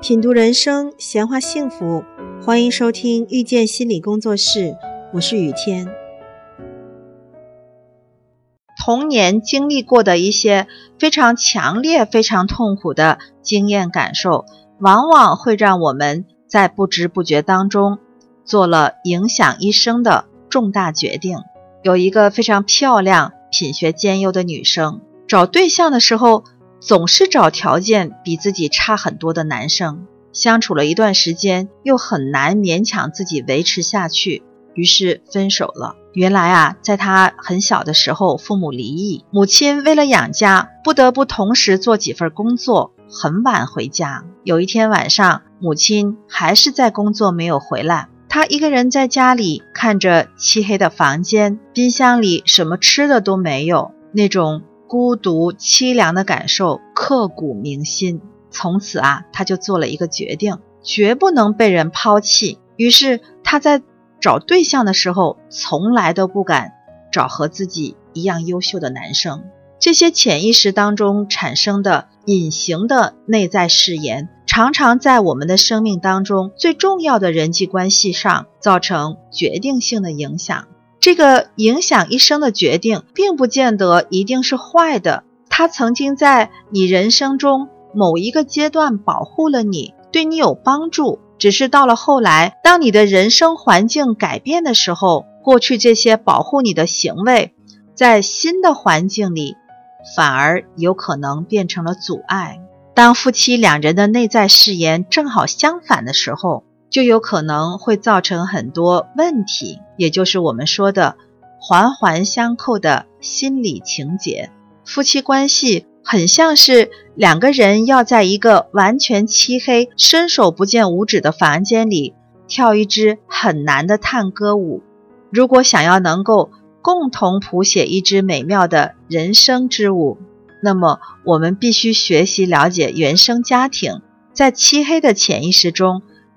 品读人生，闲话幸福，欢迎收听遇见心理工作室，我是雨天。童年经历过的一些非常强烈、非常痛苦的经验感受，往往会让我们在不知不觉当中做了影响一生的重大决定。有一个非常漂亮、品学兼优的女生，找对象的时候。总是找条件比自己差很多的男生，相处了一段时间，又很难勉强自己维持下去，于是分手了。原来啊，在他很小的时候，父母离异，母亲为了养家，不得不同时做几份工作，很晚回家。有一天晚上，母亲还是在工作，没有回来，他一个人在家里看着漆黑的房间，冰箱里什么吃的都没有，那种。孤独凄凉的感受刻骨铭心。从此啊，他就做了一个决定，绝不能被人抛弃。于是他在找对象的时候，从来都不敢找和自己一样优秀的男生。这些潜意识当中产生的隐形的内在誓言，常常在我们的生命当中最重要的人际关系上造成决定性的影响。这个影响一生的决定，并不见得一定是坏的。它曾经在你人生中某一个阶段保护了你，对你有帮助。只是到了后来，当你的人生环境改变的时候，过去这些保护你的行为，在新的环境里，反而有可能变成了阻碍。当夫妻两人的内在誓言正好相反的时候。就有可能会造成很多问题，也就是我们说的环环相扣的心理情节。夫妻关系很像是两个人要在一个完全漆黑、伸手不见五指的房间里跳一支很难的探戈舞。如果想要能够共同谱写一支美妙的人生之舞，那么我们必须学习了解原生家庭，在漆黑的潜意识中。